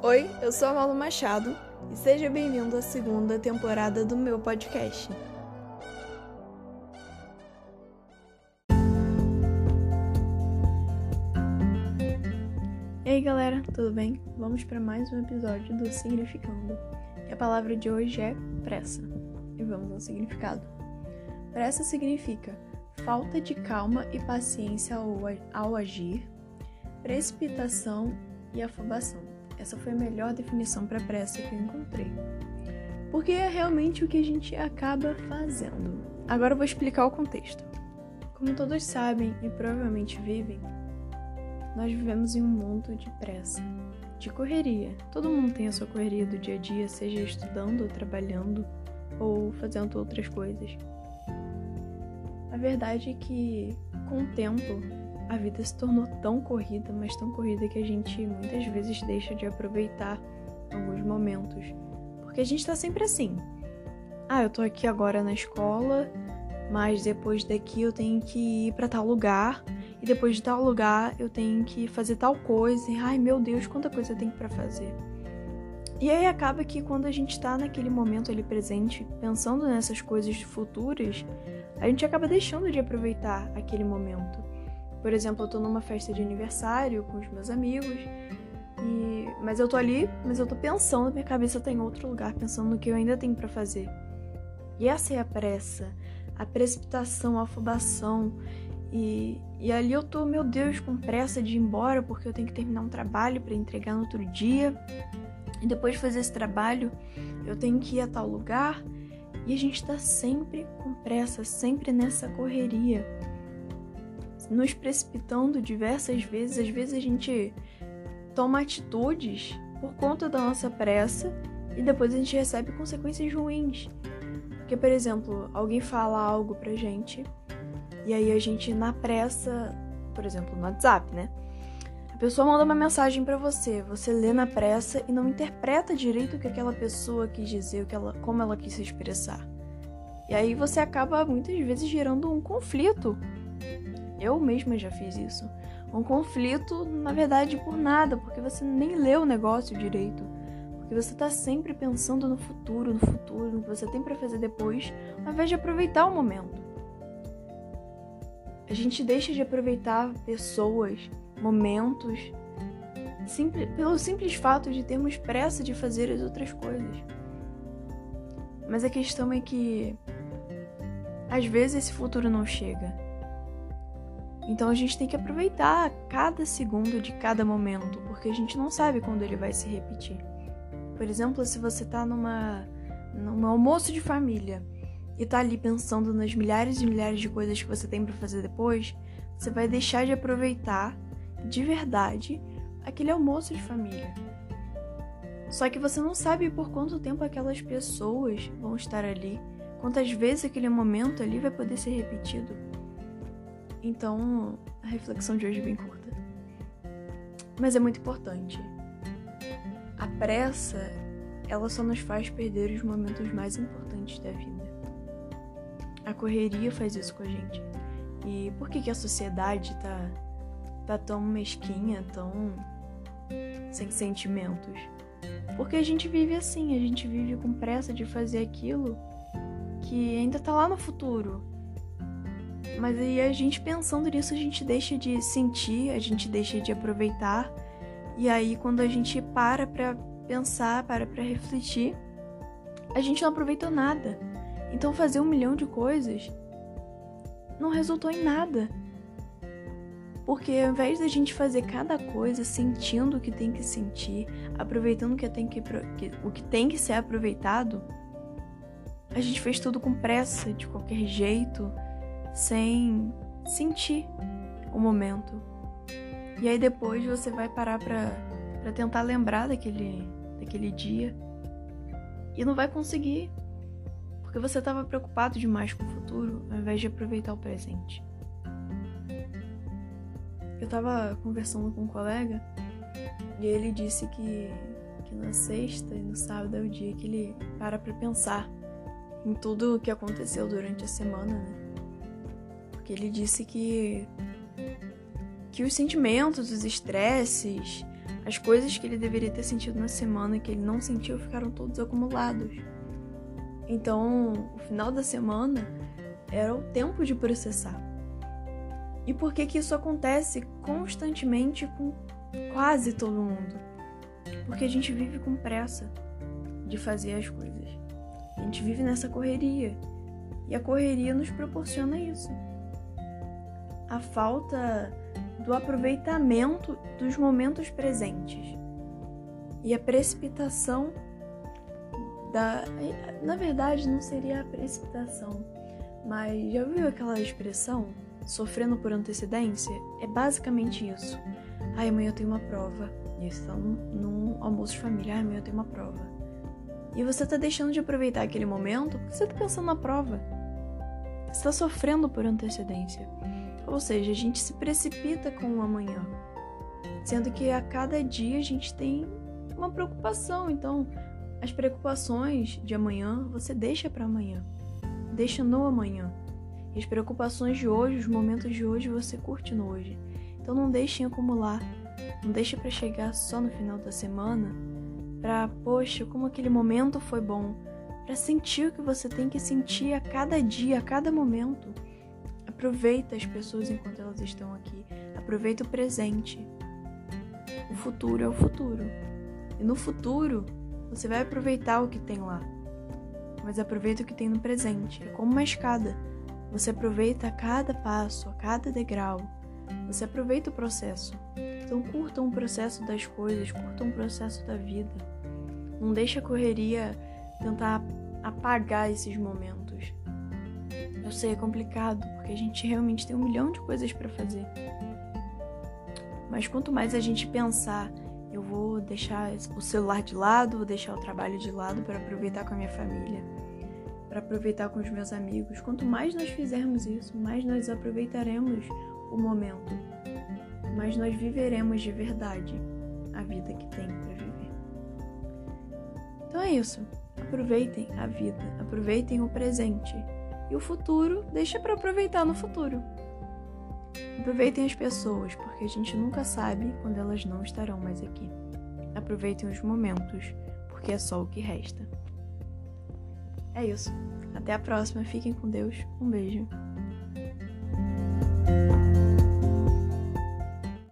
Oi, eu sou a Malu Machado e seja bem-vindo à segunda temporada do meu podcast. E aí galera, tudo bem? Vamos para mais um episódio do Significando. E a palavra de hoje é pressa. E vamos ao significado. Pressa significa falta de calma e paciência ao, ao agir, precipitação e afobação. Essa foi a melhor definição para pressa que eu encontrei. Porque é realmente o que a gente acaba fazendo. Agora eu vou explicar o contexto. Como todos sabem e provavelmente vivem, nós vivemos em um mundo de pressa, de correria. Todo mundo tem a sua correria do dia a dia, seja estudando trabalhando ou fazendo outras coisas. A verdade é que, com o tempo, a vida se tornou tão corrida, mas tão corrida que a gente muitas vezes deixa de aproveitar alguns momentos. Porque a gente tá sempre assim. Ah, eu tô aqui agora na escola, mas depois daqui eu tenho que ir para tal lugar, e depois de tal lugar eu tenho que fazer tal coisa. E, ai, meu Deus, quanta coisa eu tenho para fazer. E aí acaba que quando a gente tá naquele momento ali presente, pensando nessas coisas futuras, a gente acaba deixando de aproveitar aquele momento. Por exemplo, eu tô numa festa de aniversário com os meus amigos, e... mas eu tô ali, mas eu tô pensando, minha cabeça tá em outro lugar, pensando no que eu ainda tenho para fazer. E essa é a pressa, a precipitação, a afobação. E, e ali eu tô, meu Deus, com pressa de ir embora porque eu tenho que terminar um trabalho para entregar no outro dia. E depois de fazer esse trabalho, eu tenho que ir a tal lugar. E a gente tá sempre com pressa, sempre nessa correria nos precipitando diversas vezes. Às vezes a gente toma atitudes por conta da nossa pressa e depois a gente recebe consequências ruins. Porque, por exemplo, alguém fala algo pra gente e aí a gente, na pressa, por exemplo, no WhatsApp, né? A pessoa manda uma mensagem para você, você lê na pressa e não interpreta direito o que aquela pessoa quis dizer, o que ela, como ela quis se expressar. E aí você acaba muitas vezes gerando um conflito eu mesma já fiz isso. Um conflito, na verdade, por nada, porque você nem leu o negócio direito. Porque você tá sempre pensando no futuro, no futuro, no que você tem para fazer depois, ao invés de aproveitar o momento. A gente deixa de aproveitar pessoas, momentos, simples, pelo simples fato de termos pressa de fazer as outras coisas. Mas a questão é que às vezes esse futuro não chega. Então a gente tem que aproveitar cada segundo de cada momento, porque a gente não sabe quando ele vai se repetir. Por exemplo, se você tá numa num almoço de família e tá ali pensando nas milhares e milhares de coisas que você tem para fazer depois, você vai deixar de aproveitar de verdade aquele almoço de família. Só que você não sabe por quanto tempo aquelas pessoas vão estar ali, quantas vezes aquele momento ali vai poder ser repetido. Então, a reflexão de hoje é bem curta. Mas é muito importante. A pressa, ela só nos faz perder os momentos mais importantes da vida. A correria faz isso com a gente. E por que, que a sociedade tá, tá tão mesquinha, tão sem sentimentos? Porque a gente vive assim, a gente vive com pressa de fazer aquilo que ainda tá lá no futuro mas aí a gente pensando nisso, a gente deixa de sentir, a gente deixa de aproveitar. E aí quando a gente para pra pensar, para pra refletir, a gente não aproveitou nada. Então fazer um milhão de coisas não resultou em nada. Porque ao invés da gente fazer cada coisa sentindo o que tem que sentir, aproveitando o que tem que, o que, tem que ser aproveitado, a gente fez tudo com pressa, de qualquer jeito, sem sentir o momento. E aí depois você vai parar pra tentar lembrar daquele, daquele dia e não vai conseguir. Porque você estava preocupado demais com o futuro ao invés de aproveitar o presente. Eu estava conversando com um colega e ele disse que, que na sexta e no sábado é o dia que ele para pra pensar em tudo o que aconteceu durante a semana, né? Que ele disse que que os sentimentos, os estresses, As coisas que ele deveria ter sentido na semana que ele não sentiu ficaram todos acumulados. Então, o final da semana era o tempo de processar. E por que que isso acontece constantemente com quase todo mundo? Porque a gente vive com pressa de fazer as coisas. A gente vive nessa correria. E a correria nos proporciona isso. A falta do aproveitamento dos momentos presentes. E a precipitação da. Na verdade, não seria a precipitação, mas já ouviu aquela expressão? Sofrendo por antecedência? É basicamente isso. Ai, amanhã eu tenho uma prova. Estão num almoço de família. Ai, amanhã eu tenho uma prova. E você tá deixando de aproveitar aquele momento porque você tá pensando na prova. Você tá sofrendo por antecedência. Ou seja, a gente se precipita com o amanhã. Sendo que a cada dia a gente tem uma preocupação. Então, as preocupações de amanhã você deixa para amanhã. Deixa no amanhã. E as preocupações de hoje, os momentos de hoje, você curte no hoje. Então não deixem acumular. Não deixe para chegar só no final da semana para, poxa, como aquele momento foi bom, para sentir o que você tem que sentir a cada dia, a cada momento. Aproveita as pessoas enquanto elas estão aqui. Aproveita o presente. O futuro é o futuro. E no futuro, você vai aproveitar o que tem lá. Mas aproveita o que tem no presente. É como uma escada. Você aproveita a cada passo, a cada degrau. Você aproveita o processo. Então curtam o processo das coisas, curtam o processo da vida. Não deixa a correria tentar apagar esses momentos. Eu sei, é complicado, porque a gente realmente tem um milhão de coisas para fazer. Mas quanto mais a gente pensar, eu vou deixar o celular de lado, vou deixar o trabalho de lado para aproveitar com a minha família, para aproveitar com os meus amigos. Quanto mais nós fizermos isso, mais nós aproveitaremos o momento, mais nós viveremos de verdade a vida que tem para viver. Então é isso. Aproveitem a vida, aproveitem o presente. E o futuro, deixa para aproveitar no futuro. Aproveitem as pessoas, porque a gente nunca sabe quando elas não estarão mais aqui. Aproveitem os momentos, porque é só o que resta. É isso. Até a próxima. Fiquem com Deus. Um beijo.